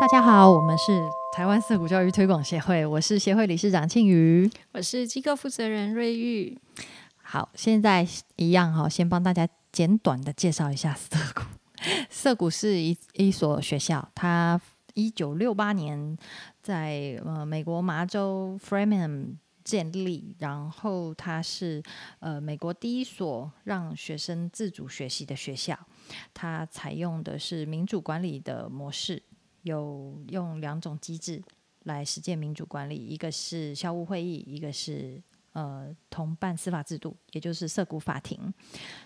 大家好，我们是台湾色谷教育推广协会，我是协会理事长庆瑜。我是机构负责人瑞玉。好，现在一样哈，先帮大家简短的介绍一下色谷。色谷是一一所学校，它一九六八年在呃美国麻州 Framingham 建立，然后它是呃美国第一所让学生自主学习的学校。它采用的是民主管理的模式，有用两种机制来实践民主管理，一个是校务会议，一个是呃同伴司法制度，也就是涉谷法庭。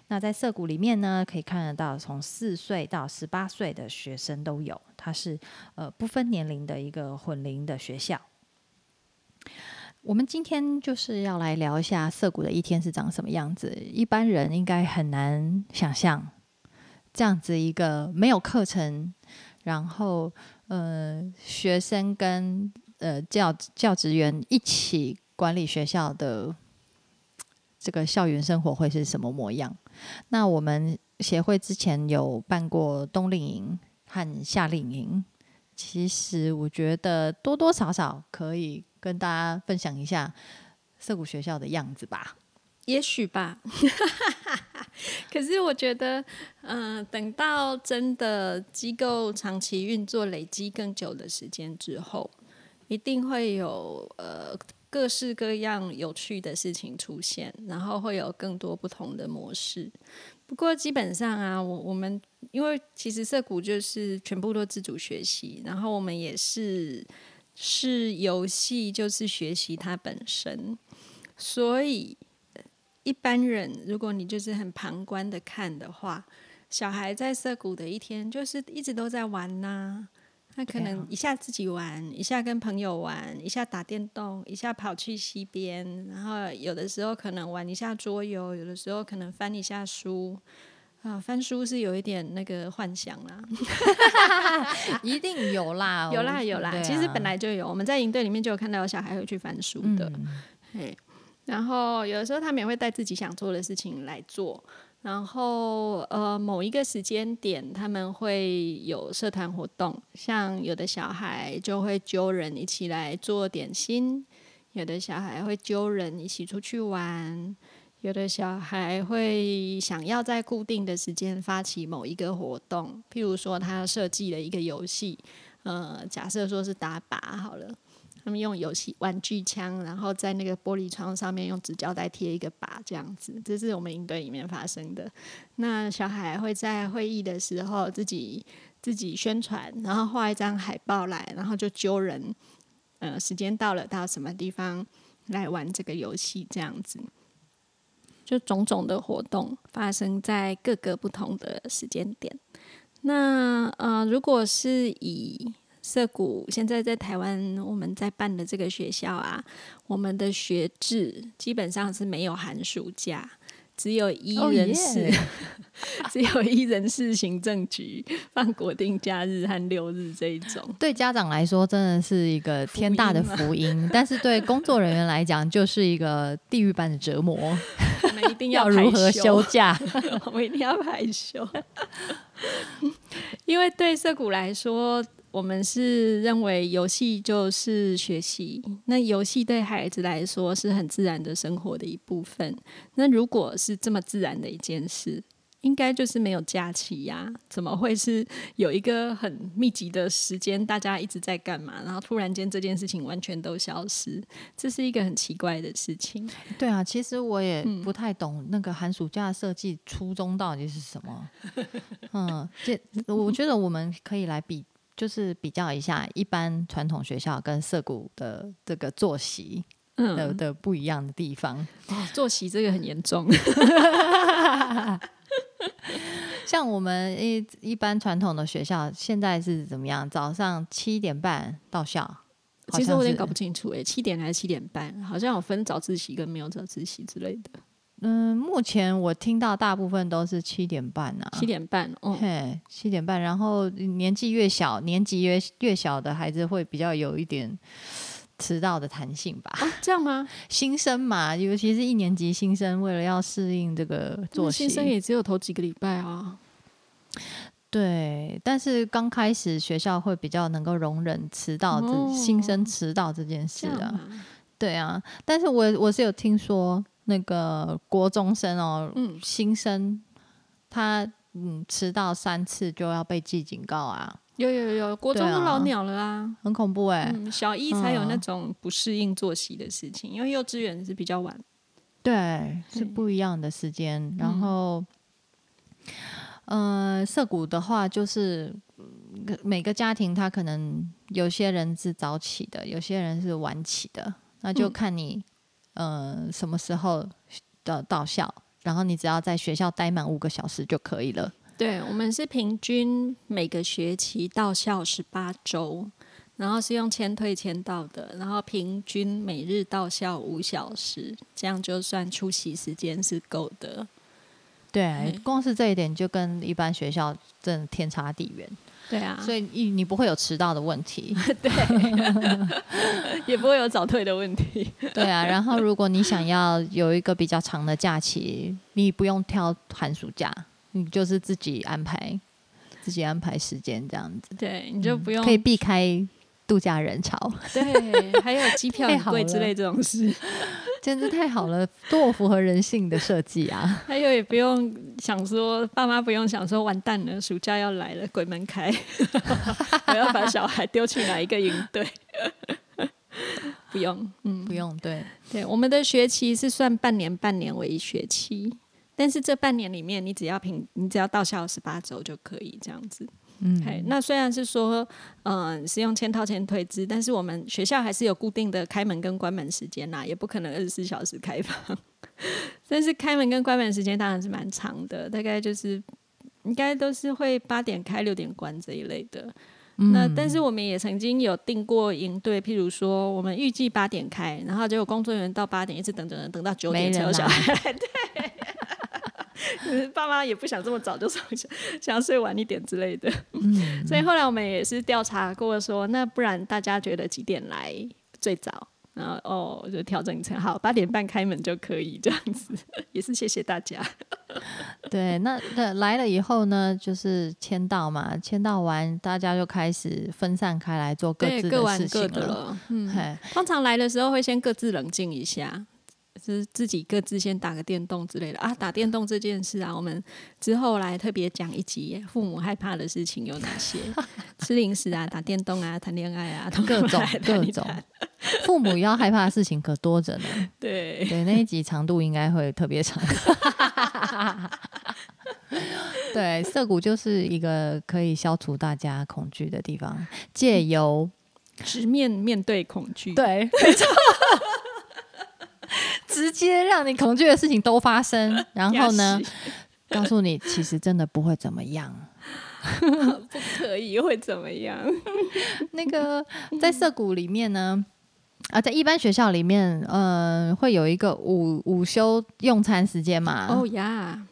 那在涉谷里面呢，可以看得到从四岁到十八岁的学生都有，它是呃不分年龄的一个混龄的学校。我们今天就是要来聊一下涩谷的一天是长什么样子，一般人应该很难想象。这样子一个没有课程，然后呃学生跟呃教教职员一起管理学校的这个校园生活会是什么模样？那我们协会之前有办过冬令营和夏令营，其实我觉得多多少少可以跟大家分享一下涩谷学校的样子吧。也许吧，可是我觉得，嗯，等到真的机构长期运作、累积更久的时间之后，一定会有呃各式各样有趣的事情出现，然后会有更多不同的模式。不过基本上啊，我我们因为其实涩谷就是全部都自主学习，然后我们也是是游戏就是学习它本身，所以。一般人，如果你就是很旁观的看的话，小孩在涩谷的一天就是一直都在玩呐。他可能一下自己玩，一下跟朋友玩，一下打电动，一下跑去溪边，然后有的时候可能玩一下桌游，有的时候可能翻一下书。啊，翻书是有一点那个幻想啦，一定有啦，有啦有啦。其实本来就有，我们在营队里面就有看到有小孩会去翻书的，嘿。然后有的时候他们也会带自己想做的事情来做，然后呃某一个时间点他们会有社团活动，像有的小孩就会揪人一起来做点心，有的小孩会揪人一起出去玩，有的小孩会想要在固定的时间发起某一个活动，譬如说他设计了一个游戏，呃假设说是打靶好了。他们用游戏玩具枪，然后在那个玻璃窗上面用纸胶带贴一个靶，这样子，这是我们营队里面发生的。那小孩会在会议的时候自己自己宣传，然后画一张海报来，然后就揪人，呃，时间到了到什么地方来玩这个游戏，这样子，就种种的活动发生在各个不同的时间点。那呃，如果是以涩谷现在在台湾，我们在办的这个学校啊，我们的学制基本上是没有寒暑假，只有一人事，只有一人事行政局放国定假日和六日这一种。对家长来说，真的是一个天大的福音，但是对工作人员来讲，就是一个地狱般的折磨。我们一定 要如何休假？我们一定要排休，因为对涩谷来说。我们是认为游戏就是学习，那游戏对孩子来说是很自然的生活的一部分。那如果是这么自然的一件事，应该就是没有假期呀？怎么会是 有一个很密集的时间，大家一直在干嘛？然后突然间这件事情完全都消失，这是一个很奇怪的事情。对啊，其实我也不太懂那个寒暑假设计初衷到底是什么。嗯，这我觉得我们可以来比。就是比较一下一般传统学校跟涩谷的这个作息的的不一样的地方。作息这个很严重。像我们一一般传统的学校现在是怎么样？早上七点半到校。其实我有点搞不清楚，哎，七点还是七点半？好像有分早自习跟没有早自习之类的。嗯，目前我听到大部分都是七点半啊，七点半，哦，嘿，七点半。然后年纪越小，年纪越越小的孩子会比较有一点迟到的弹性吧？这样吗？新生嘛，尤其是一年级新生，为了要适应这个作息，新生也只有头几个礼拜啊。对，但是刚开始学校会比较能够容忍迟到这新生迟到这件事啊。对啊，但是我我是有听说那个国中生哦，新生他嗯迟到三次就要被记警告啊。有有有，国中都老鸟了啊，很恐怖哎。小一才有那种不适应作息的事情，因为幼稚园是比较晚。对，是不一样的时间。然后，呃，涩谷的话，就是每个家庭他可能有些人是早起的，有些人是晚起的，那就看你呃什么时候的到校，然后你只要在学校待满五个小时就可以了。对，我们是平均每个学期到校十八周。然后是用签退签到的，然后平均每日到校五小时，这样就算出席时间是够的。对，光是这一点就跟一般学校真的天差地远。对啊，所以你你不会有迟到的问题，对，也不会有早退的问题。对啊，然后如果你想要有一个比较长的假期，你不用挑寒暑假，你就是自己安排，自己安排时间这样子。对，你就不用可以避开。度假人潮，对，还有机票 很贵之类这种事，简直太好了，多符合人性的设计啊！还有也不用想说，爸妈不用想说，完蛋了，暑假要来了，鬼门开，我要把小孩丢去哪一个营队？不用，嗯，不用，对，对，我们的学期是算半年，半年为一学期，但是这半年里面，你只要平，你只要到校十八周就可以这样子。嗯，那虽然是说，嗯，是用签套签退资，但是我们学校还是有固定的开门跟关门时间啦，也不可能二十四小时开放。但是开门跟关门时间当然是蛮长的，大概就是应该都是会八点开六点关这一类的。那但是我们也曾经有定过营队，譬如说我们预计八点开，然后结果工作人员到八点一直等等等等到九点才有小孩。对。爸妈也不想这么早就上想，想要睡晚一点之类的。嗯，所以后来我们也是调查过，说那不然大家觉得几点来最早？然后哦，就调整成好八点半开门就可以这样子。也是谢谢大家。对，那那来了以后呢，就是签到嘛，签到完大家就开始分散开来做各自的事情了。嗯，通常来的时候会先各自冷静一下。是自己各自先打个电动之类的啊，打电动这件事啊，我们之后来特别讲一集，父母害怕的事情有哪些？吃零食啊，打电动啊，谈恋爱啊，各种各种，父母要害怕的事情可多着呢。对对，那一集长度应该会特别长。对，涩谷就是一个可以消除大家恐惧的地方，借由直面面对恐惧。对，没错。直接让你恐惧的事情都发生，然后呢，告诉你其实真的不会怎么样，不可以会怎么样？那个在涩谷里面呢，啊，在一般学校里面，呃，会有一个午午休用餐时间嘛？哦呀。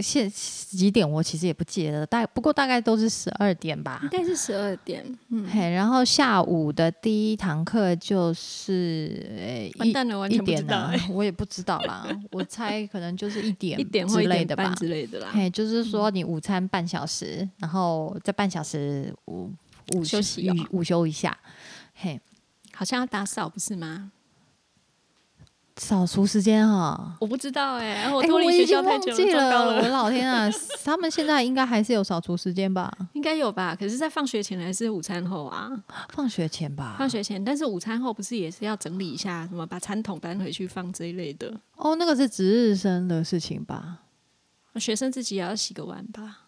现几点我其实也不记得，大不过大概都是十二点吧，应该是十二点。嗯，嘿，然后下午的第一堂课就是完蛋了，完全不知道，我也不知道啦，我猜可能就是一点一点之类的吧之类的啦。嘿，就是说你午餐半小时，然后在半小时午午休息午休一下，嘿，好像要打扫不是吗？扫除时间哈，我不知道哎，我脱离学校太久了，我老天啊！他们现在应该还是有扫除时间吧？应该有吧？可是，在放学前还是午餐后啊？放学前吧，放学前。但是午餐后不是也是要整理一下，什么把餐桶搬回去放这一类的？哦，那个是值日生的事情吧？学生自己也要洗个碗吧？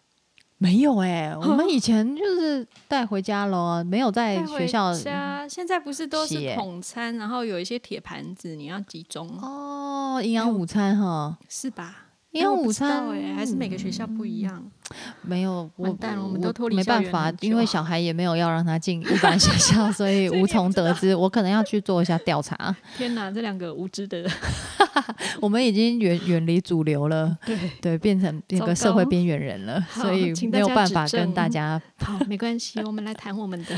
没有哎，我们 以前就是带回家咯，没有在学校。家现在不是都是统餐，然后有一些铁盘子，你要集中哦，营养午餐哈，是吧？营养午餐哎，还是每个学校不一样。没有，完蛋了，我们都脱离没办法，因为小孩也没有要让他进一般学校，所以 无从得知。我可能要去做一下调查。天哪，这两个无知的人，我们已经远远离主流了，对对，变成那个社会边缘人了，所以没有办法跟大家。好，没关系，我们来谈我们的。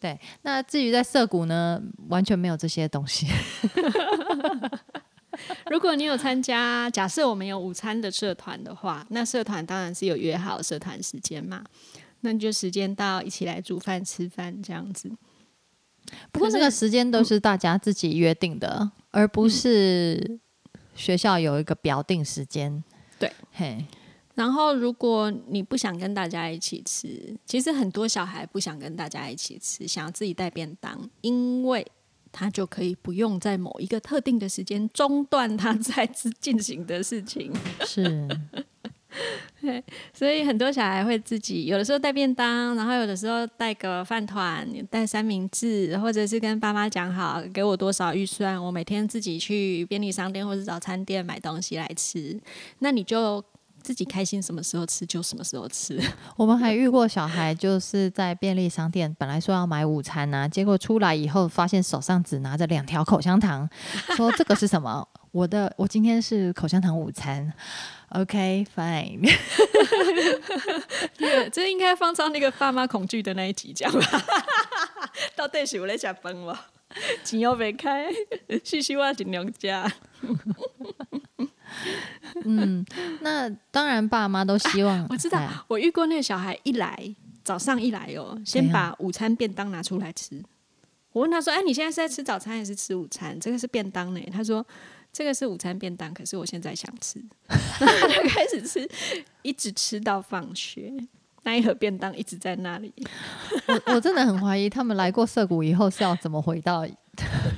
对，那至于在涩谷呢，完全没有这些东西。如果你有参加，假设我们有午餐的社团的话，那社团当然是有约好社团时间嘛，那你就时间到一起来煮饭吃饭这样子。不过这个时间都是大家自己约定的，而不是学校有一个表定时间。对，嘿。然后如果你不想跟大家一起吃，其实很多小孩不想跟大家一起吃，想要自己带便当，因为他就可以不用在某一个特定的时间中断他 在进行的事情。是。对，所以很多小孩会自己有的时候带便当，然后有的时候带个饭团，带三明治，或者是跟爸妈讲好给我多少预算，我每天自己去便利商店或者早餐店买东西来吃。那你就自己开心，什么时候吃就什么时候吃。我们还遇过小孩就是在便利商店本来说要买午餐呢，结果出来以后发现手上只拿着两条口香糖，说这个是什么？我的我今天是口香糖午餐。OK，fine。对，这应该放上那个爸妈恐惧的那一集讲吧。到底是我在吃饭吗？钱又没开，细细话尽量加。嗯，那当然，爸妈都希望。我知道，我遇过那个小孩一来，早上一来哦，先把午餐便当拿出来吃。我问他说：“哎，你现在是在吃早餐还是吃午餐？这个是便当呢？”他说。这个是午餐便当，可是我现在想吃，他就开始吃，一直吃到放学，那一盒便当一直在那里。我我真的很怀疑，他们来过涩谷以后是要怎么回到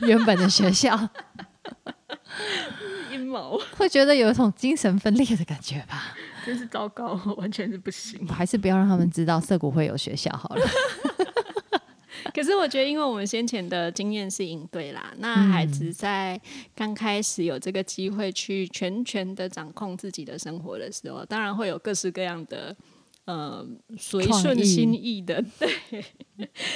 原本的学校？会觉得有一种精神分裂的感觉吧？真是糟糕，完全是不行。还是不要让他们知道涩谷会有学校好了。可是我觉得，因为我们先前的经验是应对啦，那孩子在刚开始有这个机会去全权的掌控自己的生活的时候，当然会有各式各样的。呃，随顺心意的 对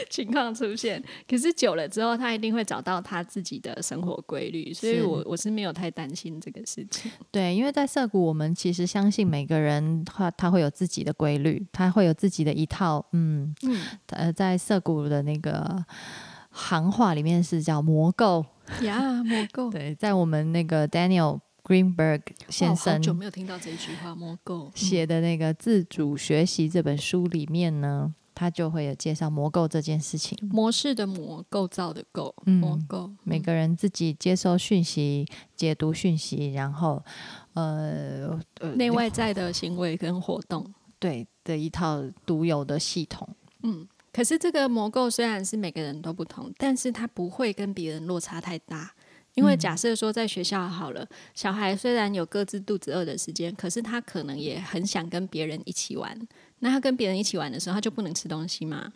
情况出现，可是久了之后，他一定会找到他自己的生活规律，所以我我是没有太担心这个事情。对，因为在涩谷，我们其实相信每个人他他会有自己的规律，他会有自己的一套，嗯嗯，呃，在涩谷的那个行话里面是叫魔构呀，魔构。对，在我们那个 Daniel。Greenberg 先生，好久没有听到这一句话。魔构写的那个自主学习这本书里面呢，他就会有介绍魔构这件事情。模式的模，构造的构，魔构。每个人自己接收讯息、解读讯息，然后呃内外在的行为跟活动，对的一套独有的系统。嗯，可是这个魔构虽然是每个人都不同，但是它不会跟别人落差太大。因为假设说在学校好了，小孩虽然有各自肚子饿的时间，可是他可能也很想跟别人一起玩。那他跟别人一起玩的时候，他就不能吃东西嘛？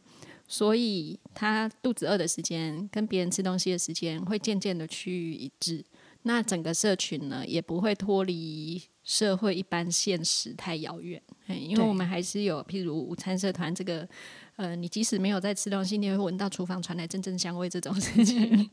所以他肚子饿的时间跟别人吃东西的时间会渐渐的趋于一致。那整个社群呢，也不会脱离社会一般现实太遥远。因为我们还是有譬如午餐社团这个。呃，你即使没有在吃东西，你也会闻到厨房传来阵阵香味这种事情。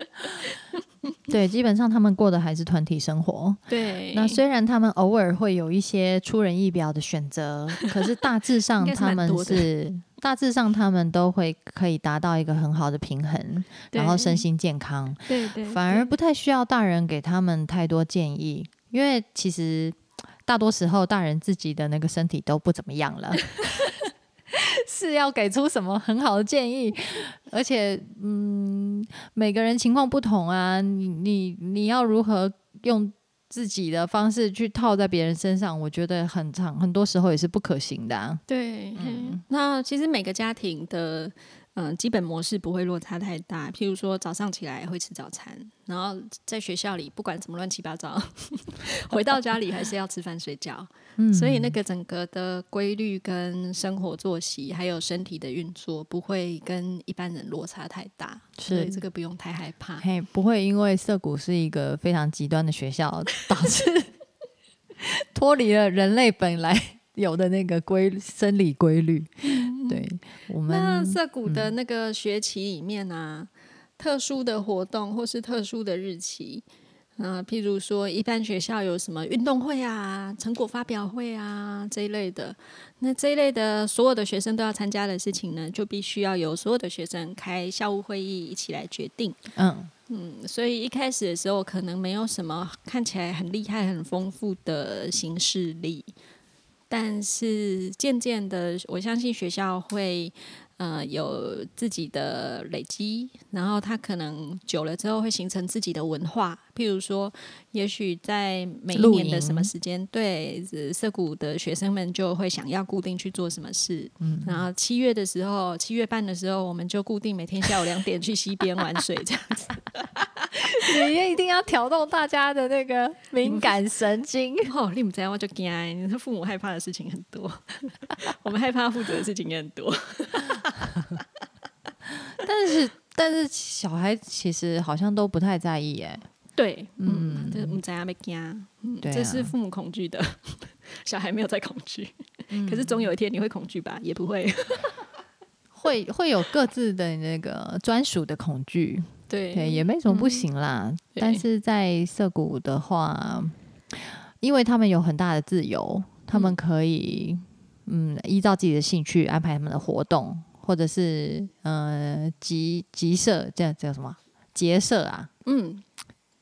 对，基本上他们过的还是团体生活。对，那虽然他们偶尔会有一些出人意表的选择，可是大致上他们是大致上他们都会可以达到一个很好的平衡，然后身心健康。对对，反而不太需要大人给他们太多建议，因为其实大多时候大人自己的那个身体都不怎么样了。是要给出什么很好的建议，而且，嗯，每个人情况不同啊，你你你要如何用自己的方式去套在别人身上？我觉得很长，很多时候也是不可行的。对，嗯那其实每个家庭的。嗯，基本模式不会落差太大。譬如说，早上起来会吃早餐，然后在学校里不管怎么乱七八糟，回到家里还是要吃饭睡觉。嗯，所以那个整个的规律跟生活作息，还有身体的运作，不会跟一般人落差太大。所以这个不用太害怕。嘿，不会因为涩谷是一个非常极端的学校，导致脱离了人类本来。有的那个规生理规律，对我们那涩谷的那个学期里面啊，特殊的活动或是特殊的日期，啊，譬如说一般学校有什么运动会啊、成果发表会啊这一类的，那这一类的所有的学生都要参加的事情呢，就必须要由所有的学生开校务会议一起来决定。嗯。嗯，所以一开始的时候可能没有什么看起来很厉害、很丰富的形式力，但是渐渐的，我相信学校会。呃，有自己的累积，然后他可能久了之后会形成自己的文化。譬如说，也许在每一年的什么时间，对涩谷的学生们就会想要固定去做什么事。嗯，然后七月的时候，七月半的时候，我们就固定每天下午两点去溪边玩水，这样子。你也一定要挑动大家的那个敏感神经。哦，你们这样我就惊，你说父母害怕的事情很多，我们害怕负责的事情也很多。但是，但是小孩其实好像都不太在意，哎，对，嗯，这我们在家没惊，对，这是父母恐惧的，小孩没有在恐惧，可是总有一天你会恐惧吧？也不会，会会有各自的那个专属的恐惧，对，对，也没什么不行啦。但是在涩谷的话，因为他们有很大的自由，他们可以嗯依照自己的兴趣安排他们的活动。或者是呃集集社这样叫什么结社啊？嗯，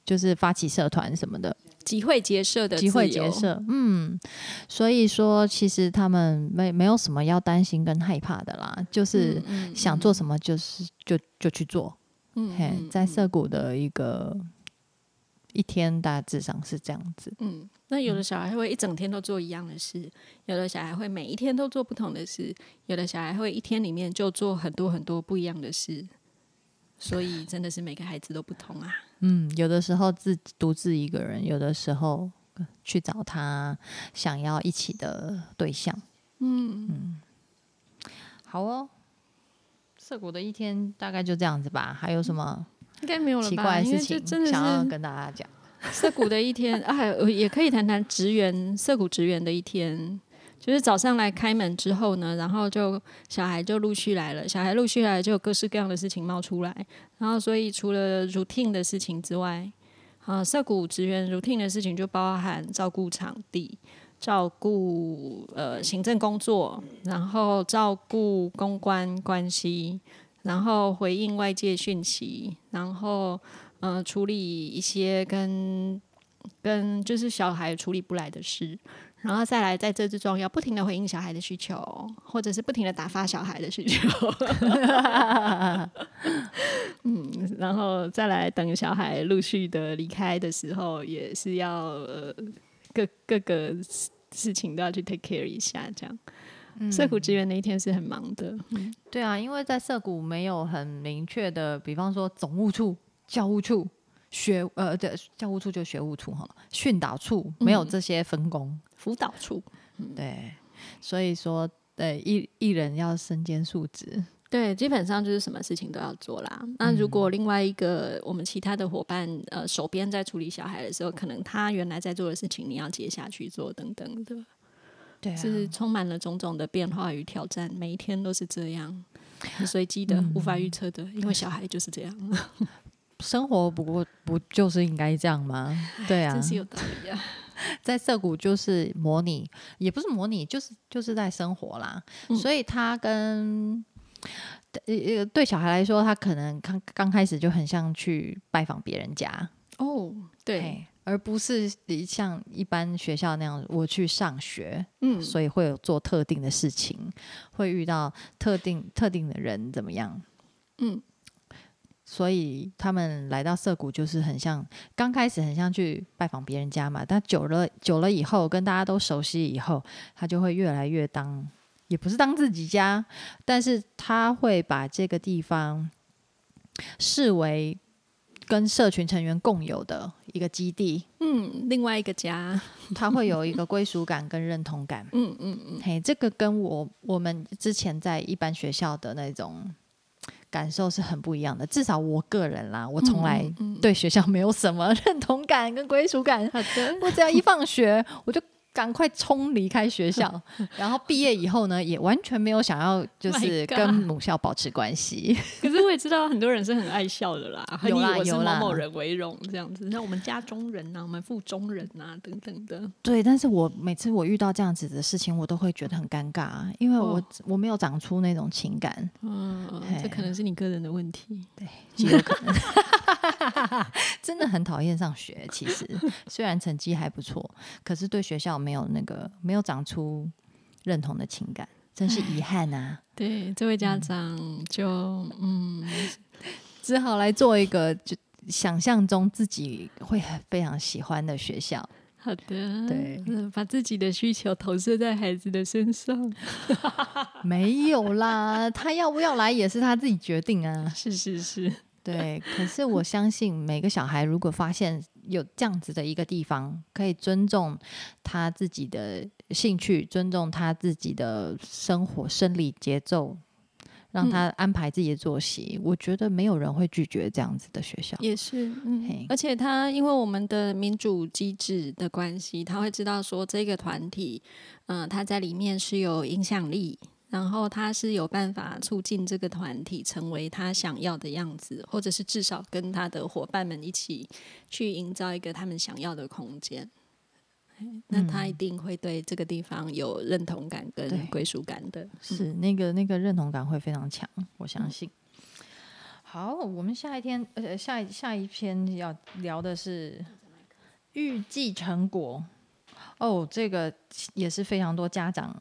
就是发起社团什么的，集会结社的集会结社。嗯，所以说其实他们没没有什么要担心跟害怕的啦，就是想做什么就是就就去做。嗯，嘿，在涩谷的一个一天大致上是这样子。嗯。那有的小孩会一整天都做一样的事，有的小孩会每一天都做不同的事，有的小孩会一天里面就做很多很多不一样的事，所以真的是每个孩子都不同啊。嗯，有的时候自独自一个人，有的时候去找他想要一起的对象。嗯嗯，好哦，涩谷的一天大概就这样子吧。还有什么？应该没有了奇怪的事情想要跟大家讲。涩谷的一天啊，也可以谈谈职员涩谷职员的一天。就是早上来开门之后呢，然后就小孩就陆续来了，小孩陆续来就有各式各样的事情冒出来。然后所以除了 routine 的事情之外，啊，涩谷职员 routine 的事情就包含照顾场地、照顾呃行政工作，然后照顾公关关系，然后回应外界讯息，然后。嗯，处理一些跟跟就是小孩处理不来的事，然后再来在这之中要不停的回应小孩的需求，或者是不停的打发小孩的需求。嗯，然后再来等小孩陆续的离开的时候，也是要呃各各个事情都要去 take care 一下，这样。社谷职员那一天是很忙的。对啊，因为在社谷没有很明确的，比方说总务处。教务处、学呃，对，教务处就学务处哈，训导处没有这些分工，辅导处，对，所以说，对一一人要身兼数职，对，基本上就是什么事情都要做啦。那如果另外一个我们其他的伙伴，呃，手边在处理小孩的时候，可能他原来在做的事情，你要接下去做等等的，对，是充满了种种的变化与挑战，每一天都是这样，很随机的，无法预测的，因为小孩就是这样。生活不过不就是应该这样吗？对啊，真是有道理啊！在涩谷就是模拟，也不是模拟，就是就是在生活啦。所以他跟呃对小孩来说，他可能刚刚开始就很像去拜访别人家哦，对，而不是像一般学校那样我去上学，嗯，所以会有做特定的事情，会遇到特定特定的人，怎么样？嗯。所以他们来到涩谷，就是很像刚开始很像去拜访别人家嘛。但久了久了以后，跟大家都熟悉以后，他就会越来越当，也不是当自己家，但是他会把这个地方视为跟社群成员共有的一个基地。嗯，另外一个家，他会有一个归属感跟认同感。嗯嗯嗯，嘿，这个跟我我们之前在一般学校的那种。感受是很不一样的，至少我个人啦，我从来对学校没有什么 认同感跟归属感。好的我只要一放学，我就。赶快冲离开学校，然后毕业以后呢，也完全没有想要就是跟母校保持关系。可是我也知道很多人是很爱笑的啦，以我是某某人为荣这样子。那我们家中人呐，我们腹中人呐等等的。对，但是我每次我遇到这样子的事情，我都会觉得很尴尬，因为我我没有长出那种情感。嗯，这可能是你个人的问题。对，极有可能。真的很讨厌上学。其实虽然成绩还不错，可是对学校没有那个没有长出认同的情感，真是遗憾啊！对，这位家长就嗯，只好来做一个就想象中自己会非常喜欢的学校。好的，对，把自己的需求投射在孩子的身上，没有啦，他要不要来也是他自己决定啊。是是是，对。可是我相信每个小孩如果发现有这样子的一个地方，可以尊重他自己的兴趣，尊重他自己的生活生理节奏。让他安排自己的作息，我觉得没有人会拒绝这样子的学校。也是，嗯，而且他因为我们的民主机制的关系，他会知道说这个团体，嗯，他在里面是有影响力，然后他是有办法促进这个团体成为他想要的样子，或者是至少跟他的伙伴们一起去营造一个他们想要的空间。那他一定会对这个地方有认同感跟归属感的，是那个那个认同感会非常强，我相信。好，我们下一天呃下一下一篇要聊的是预计成果哦，这个也是非常多家长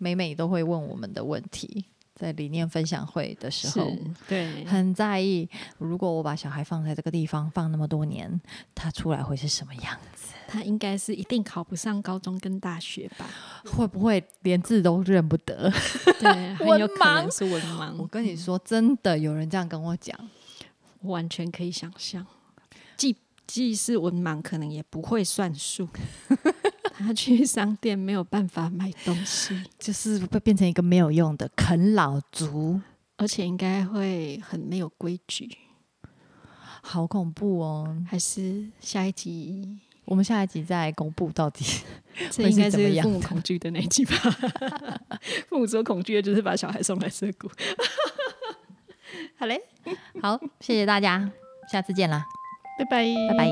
每每都会问我们的问题。在理念分享会的时候，对，很在意。如果我把小孩放在这个地方放那么多年，他出来会是什么样子？他应该是一定考不上高中跟大学吧？会不会连字都认不得？对，很有可能是文盲。我跟你说，真的有人这样跟我讲，完全可以想象。既既是文盲，可能也不会算数。他去商店没有办法买东西，就是会变成一个没有用的啃老族，而且应该会很没有规矩，好恐怖哦！还是下一集，我们下一集再公布到底 这应该是父母恐惧的那一集吧？父母说恐惧的就是把小孩送来涩谷。好嘞，好，谢谢大家，下次见啦，拜拜，拜拜。